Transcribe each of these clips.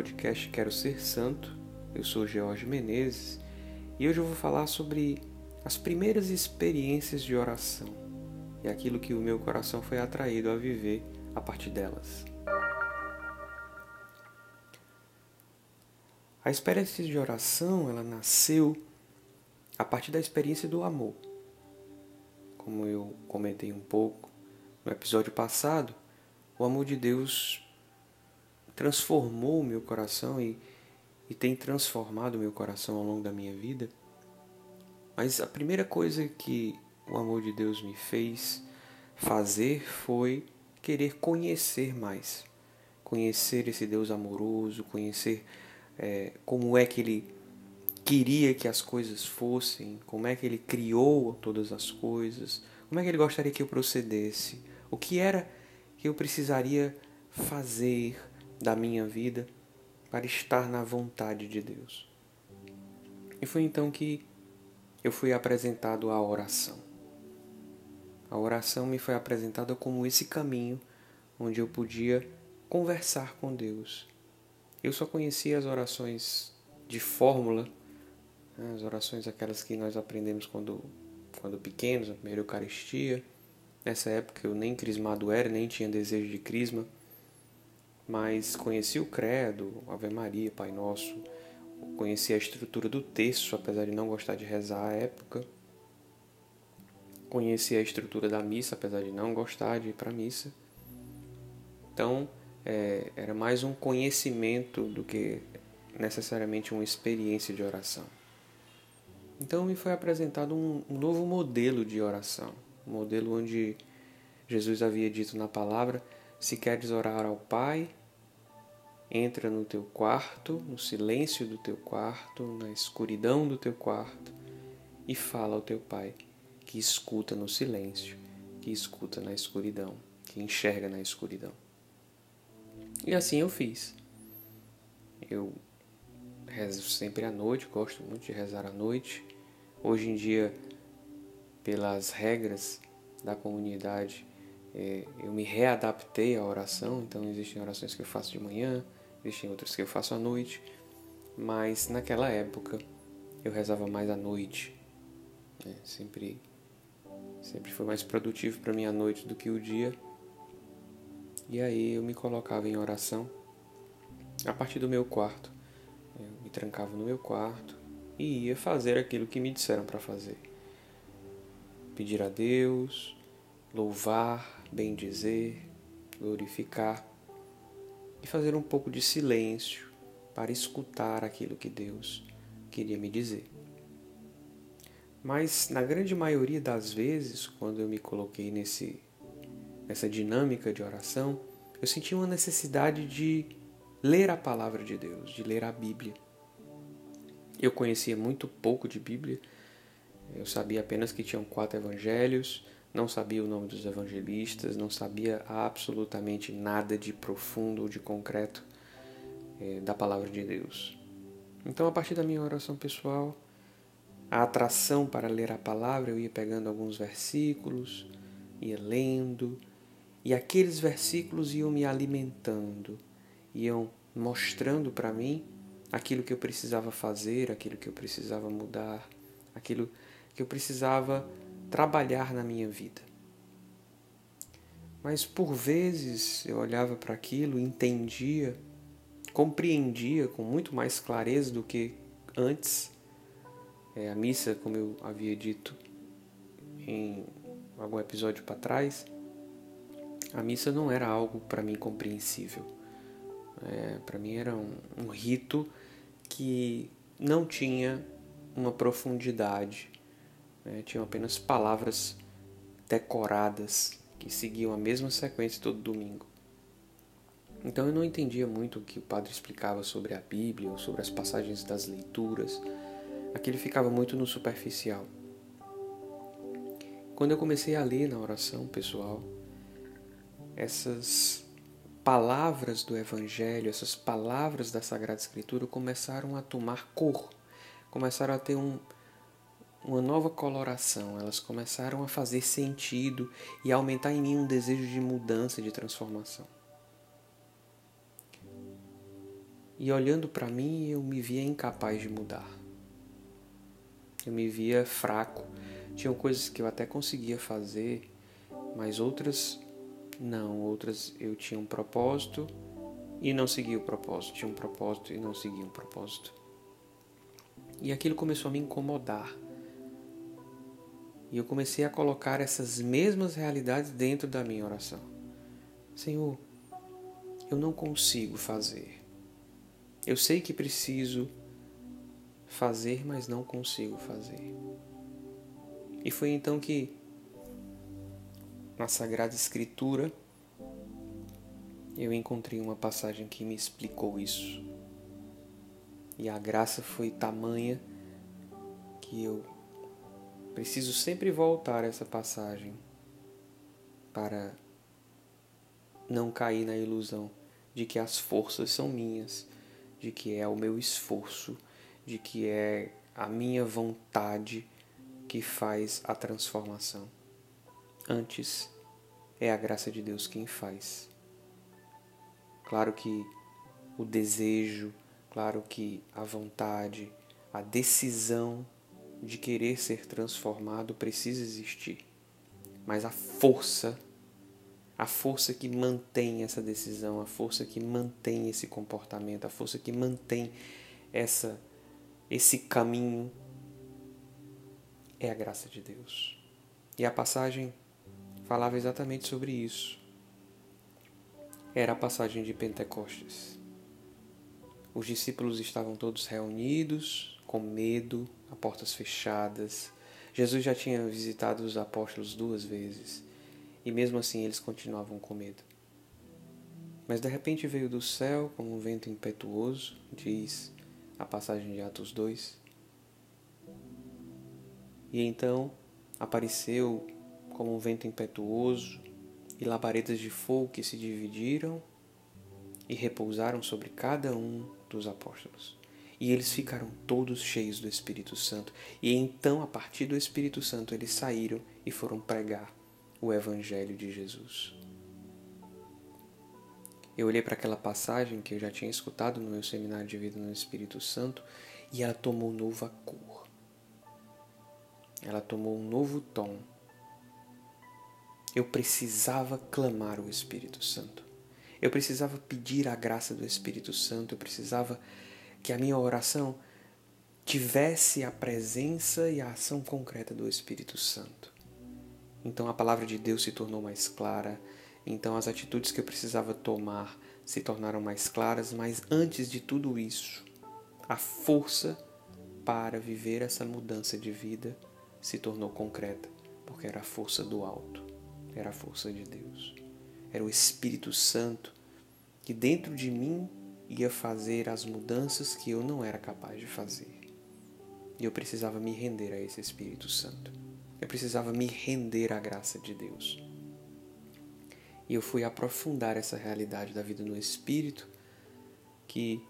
podcast Quero Ser Santo. Eu sou George Menezes e hoje eu vou falar sobre as primeiras experiências de oração e aquilo que o meu coração foi atraído a viver a partir delas. A experiência de oração, ela nasceu a partir da experiência do amor. Como eu comentei um pouco no episódio passado, o amor de Deus transformou o meu coração e, e tem transformado o meu coração ao longo da minha vida. Mas a primeira coisa que o amor de Deus me fez fazer foi querer conhecer mais. Conhecer esse Deus amoroso, conhecer é, como é que ele queria que as coisas fossem, como é que ele criou todas as coisas, como é que ele gostaria que eu procedesse, o que era que eu precisaria fazer da minha vida para estar na vontade de Deus. E foi então que eu fui apresentado à oração. A oração me foi apresentada como esse caminho onde eu podia conversar com Deus. Eu só conhecia as orações de fórmula, né, as orações aquelas que nós aprendemos quando, quando pequenos, a primeira Eucaristia. Nessa época eu nem crismado era, nem tinha desejo de crisma mas conheci o credo, Ave Maria, Pai Nosso, conheci a estrutura do texto, apesar de não gostar de rezar à época. Conheci a estrutura da missa, apesar de não gostar de ir para a missa. Então, é, era mais um conhecimento do que necessariamente uma experiência de oração. Então, me foi apresentado um, um novo modelo de oração, um modelo onde Jesus havia dito na palavra: se queres orar ao Pai, Entra no teu quarto, no silêncio do teu quarto, na escuridão do teu quarto e fala ao teu pai, que escuta no silêncio, que escuta na escuridão, que enxerga na escuridão. E assim eu fiz. Eu rezo sempre à noite, gosto muito de rezar à noite. Hoje em dia, pelas regras da comunidade, eh, eu me readaptei à oração, então existem orações que eu faço de manhã, existem outras que eu faço à noite, mas naquela época eu rezava mais à noite. Né? Sempre, sempre foi mais produtivo para mim à noite do que o dia. E aí eu me colocava em oração a partir do meu quarto. Eu me trancava no meu quarto e ia fazer aquilo que me disseram para fazer. Pedir a Deus, louvar, bendizer, glorificar e fazer um pouco de silêncio para escutar aquilo que Deus queria me dizer. Mas na grande maioria das vezes, quando eu me coloquei nesse nessa dinâmica de oração, eu senti uma necessidade de ler a palavra de Deus, de ler a Bíblia. Eu conhecia muito pouco de Bíblia. Eu sabia apenas que tinham quatro evangelhos, não sabia o nome dos evangelistas, não sabia absolutamente nada de profundo ou de concreto é, da palavra de Deus. Então, a partir da minha oração pessoal, a atração para ler a palavra, eu ia pegando alguns versículos, ia lendo, e aqueles versículos iam me alimentando, iam mostrando para mim aquilo que eu precisava fazer, aquilo que eu precisava mudar, aquilo que eu precisava trabalhar na minha vida. Mas por vezes eu olhava para aquilo, entendia, compreendia com muito mais clareza do que antes. É, a missa, como eu havia dito em algum episódio para trás, a missa não era algo para mim compreensível. É, para mim era um, um rito que não tinha uma profundidade né, tinham apenas palavras decoradas que seguiam a mesma sequência todo domingo. Então eu não entendia muito o que o padre explicava sobre a Bíblia ou sobre as passagens das leituras. Aquilo ficava muito no superficial. Quando eu comecei a ler na oração pessoal, essas palavras do Evangelho, essas palavras da Sagrada Escritura começaram a tomar cor, começaram a ter um, uma nova coloração, elas começaram a fazer sentido e a aumentar em mim um desejo de mudança, de transformação. E olhando para mim, eu me via incapaz de mudar. Eu me via fraco. Tinham coisas que eu até conseguia fazer, mas outras não. Outras eu tinha um propósito e não seguia o propósito. Tinha um propósito e não seguia um propósito. E aquilo começou a me incomodar. E eu comecei a colocar essas mesmas realidades dentro da minha oração. Senhor, eu não consigo fazer. Eu sei que preciso fazer, mas não consigo fazer. E foi então que, na Sagrada Escritura, eu encontrei uma passagem que me explicou isso. E a graça foi tamanha que eu preciso sempre voltar a essa passagem para não cair na ilusão de que as forças são minhas, de que é o meu esforço, de que é a minha vontade que faz a transformação. Antes, é a graça de Deus quem faz. Claro que o desejo, claro que a vontade, a decisão de querer ser transformado precisa existir. Mas a força, a força que mantém essa decisão, a força que mantém esse comportamento, a força que mantém essa esse caminho é a graça de Deus. E a passagem falava exatamente sobre isso. Era a passagem de Pentecostes. Os discípulos estavam todos reunidos, com medo, a portas fechadas. Jesus já tinha visitado os apóstolos duas vezes e mesmo assim eles continuavam com medo. Mas de repente veio do céu como um vento impetuoso, diz a passagem de Atos 2. E então apareceu como um vento impetuoso e labaredas de fogo que se dividiram e repousaram sobre cada um dos apóstolos. E eles ficaram todos cheios do Espírito Santo. E então, a partir do Espírito Santo, eles saíram e foram pregar o Evangelho de Jesus. Eu olhei para aquela passagem que eu já tinha escutado no meu seminário de vida no Espírito Santo e ela tomou nova cor. Ela tomou um novo tom. Eu precisava clamar o Espírito Santo. Eu precisava pedir a graça do Espírito Santo. Eu precisava que a minha oração tivesse a presença e a ação concreta do Espírito Santo. Então a palavra de Deus se tornou mais clara, então as atitudes que eu precisava tomar se tornaram mais claras, mas antes de tudo isso, a força para viver essa mudança de vida se tornou concreta, porque era a força do alto, era a força de Deus. Era o Espírito Santo que dentro de mim ia fazer as mudanças que eu não era capaz de fazer. E eu precisava me render a esse Espírito Santo. Eu precisava me render à graça de Deus. E eu fui aprofundar essa realidade da vida no Espírito, que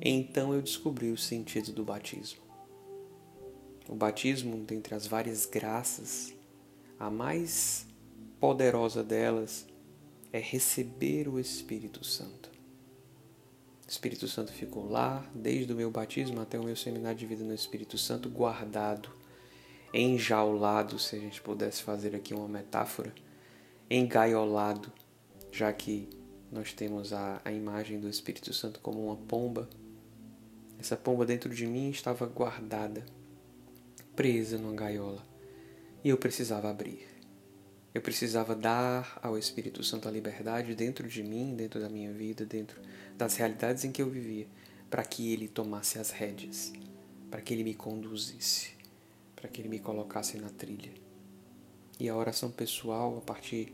então eu descobri o sentido do batismo. O batismo, dentre as várias graças, a mais poderosa delas é receber o Espírito Santo. O Espírito Santo ficou lá, desde o meu batismo até o meu seminário de vida no Espírito Santo, guardado, enjaulado, se a gente pudesse fazer aqui uma metáfora, engaiolado, já que nós temos a, a imagem do Espírito Santo como uma pomba. Essa pomba dentro de mim estava guardada, presa numa gaiola, e eu precisava abrir. Eu precisava dar ao Espírito Santo a liberdade dentro de mim, dentro da minha vida, dentro das realidades em que eu vivia, para que ele tomasse as rédeas, para que ele me conduzisse, para que ele me colocasse na trilha. E a oração pessoal, a partir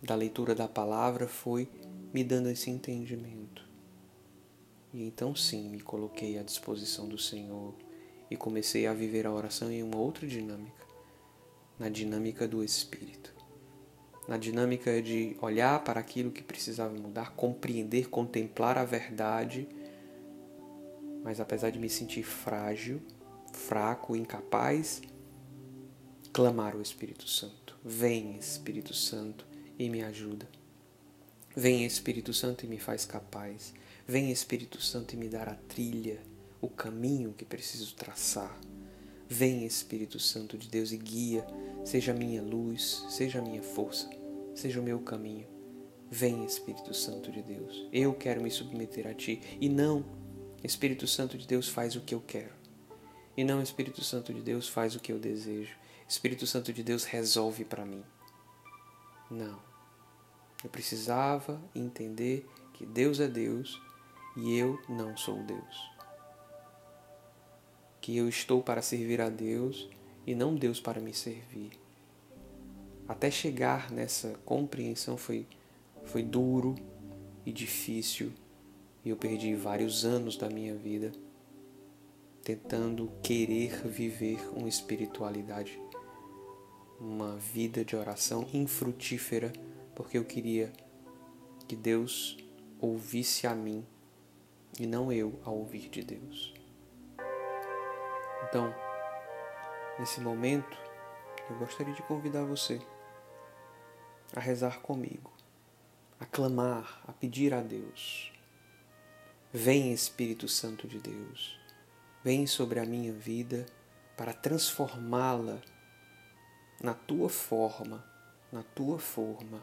da leitura da palavra, foi me dando esse entendimento. E então sim, me coloquei à disposição do Senhor e comecei a viver a oração em uma outra dinâmica, na dinâmica do Espírito. Na dinâmica de olhar para aquilo que precisava mudar, compreender, contemplar a verdade, mas apesar de me sentir frágil, fraco, incapaz, clamar o Espírito Santo. Vem, Espírito Santo, e me ajuda. Vem, Espírito Santo, e me faz capaz. Vem Espírito Santo e me dar a trilha, o caminho que preciso traçar. Vem Espírito Santo de Deus e guia, seja minha luz, seja minha força, seja o meu caminho. Vem Espírito Santo de Deus, eu quero me submeter a Ti e não Espírito Santo de Deus faz o que eu quero. E não Espírito Santo de Deus faz o que eu desejo. Espírito Santo de Deus resolve para mim. Não. Eu precisava entender que Deus é Deus e eu não sou Deus. Que eu estou para servir a Deus e não Deus para me servir. Até chegar nessa compreensão foi, foi duro e difícil e eu perdi vários anos da minha vida tentando querer viver uma espiritualidade, uma vida de oração infrutífera, porque eu queria que Deus ouvisse a mim e não eu a ouvir de Deus. Então, nesse momento, eu gostaria de convidar você a rezar comigo, a clamar, a pedir a Deus. Vem Espírito Santo de Deus, vem sobre a minha vida para transformá-la na tua forma, na tua forma,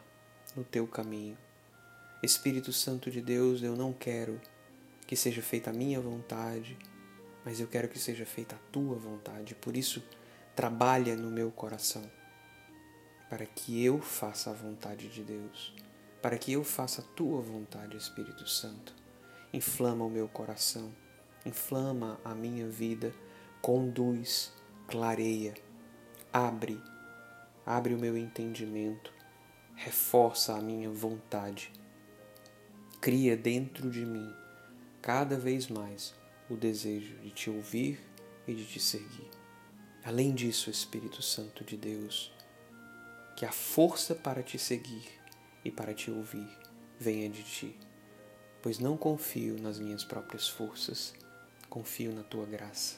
no teu caminho. Espírito Santo de Deus, eu não quero que seja feita a minha vontade, mas eu quero que seja feita a tua vontade. Por isso, trabalha no meu coração, para que eu faça a vontade de Deus, para que eu faça a tua vontade, Espírito Santo. Inflama o meu coração, inflama a minha vida, conduz, clareia, abre, abre o meu entendimento, reforça a minha vontade, cria dentro de mim cada vez mais o desejo de te ouvir e de te seguir. Além disso, Espírito Santo de Deus, que a força para te seguir e para te ouvir venha de ti, pois não confio nas minhas próprias forças, confio na tua graça,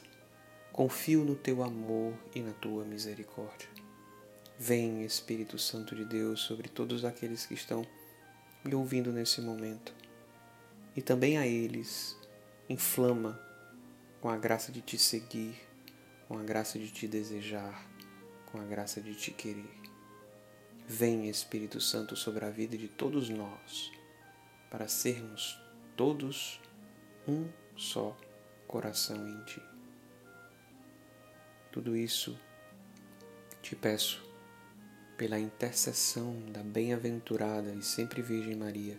confio no teu amor e na tua misericórdia. Vem, Espírito Santo de Deus, sobre todos aqueles que estão me ouvindo nesse momento e também a eles inflama com a graça de te seguir, com a graça de te desejar, com a graça de te querer. Vem Espírito Santo sobre a vida de todos nós, para sermos todos um só coração em Ti. Tudo isso te peço pela intercessão da bem-aventurada e sempre Virgem Maria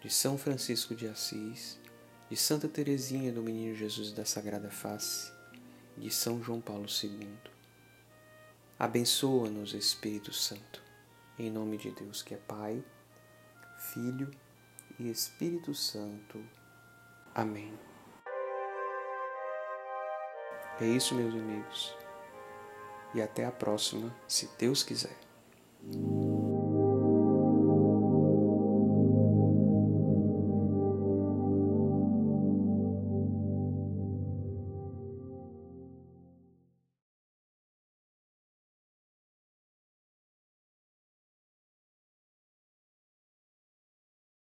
de São Francisco de Assis, de Santa Teresinha do Menino Jesus da Sagrada Face, de São João Paulo II. Abençoa-nos, Espírito Santo, em nome de Deus que é Pai, Filho e Espírito Santo. Amém. É isso, meus amigos. E até a próxima, se Deus quiser.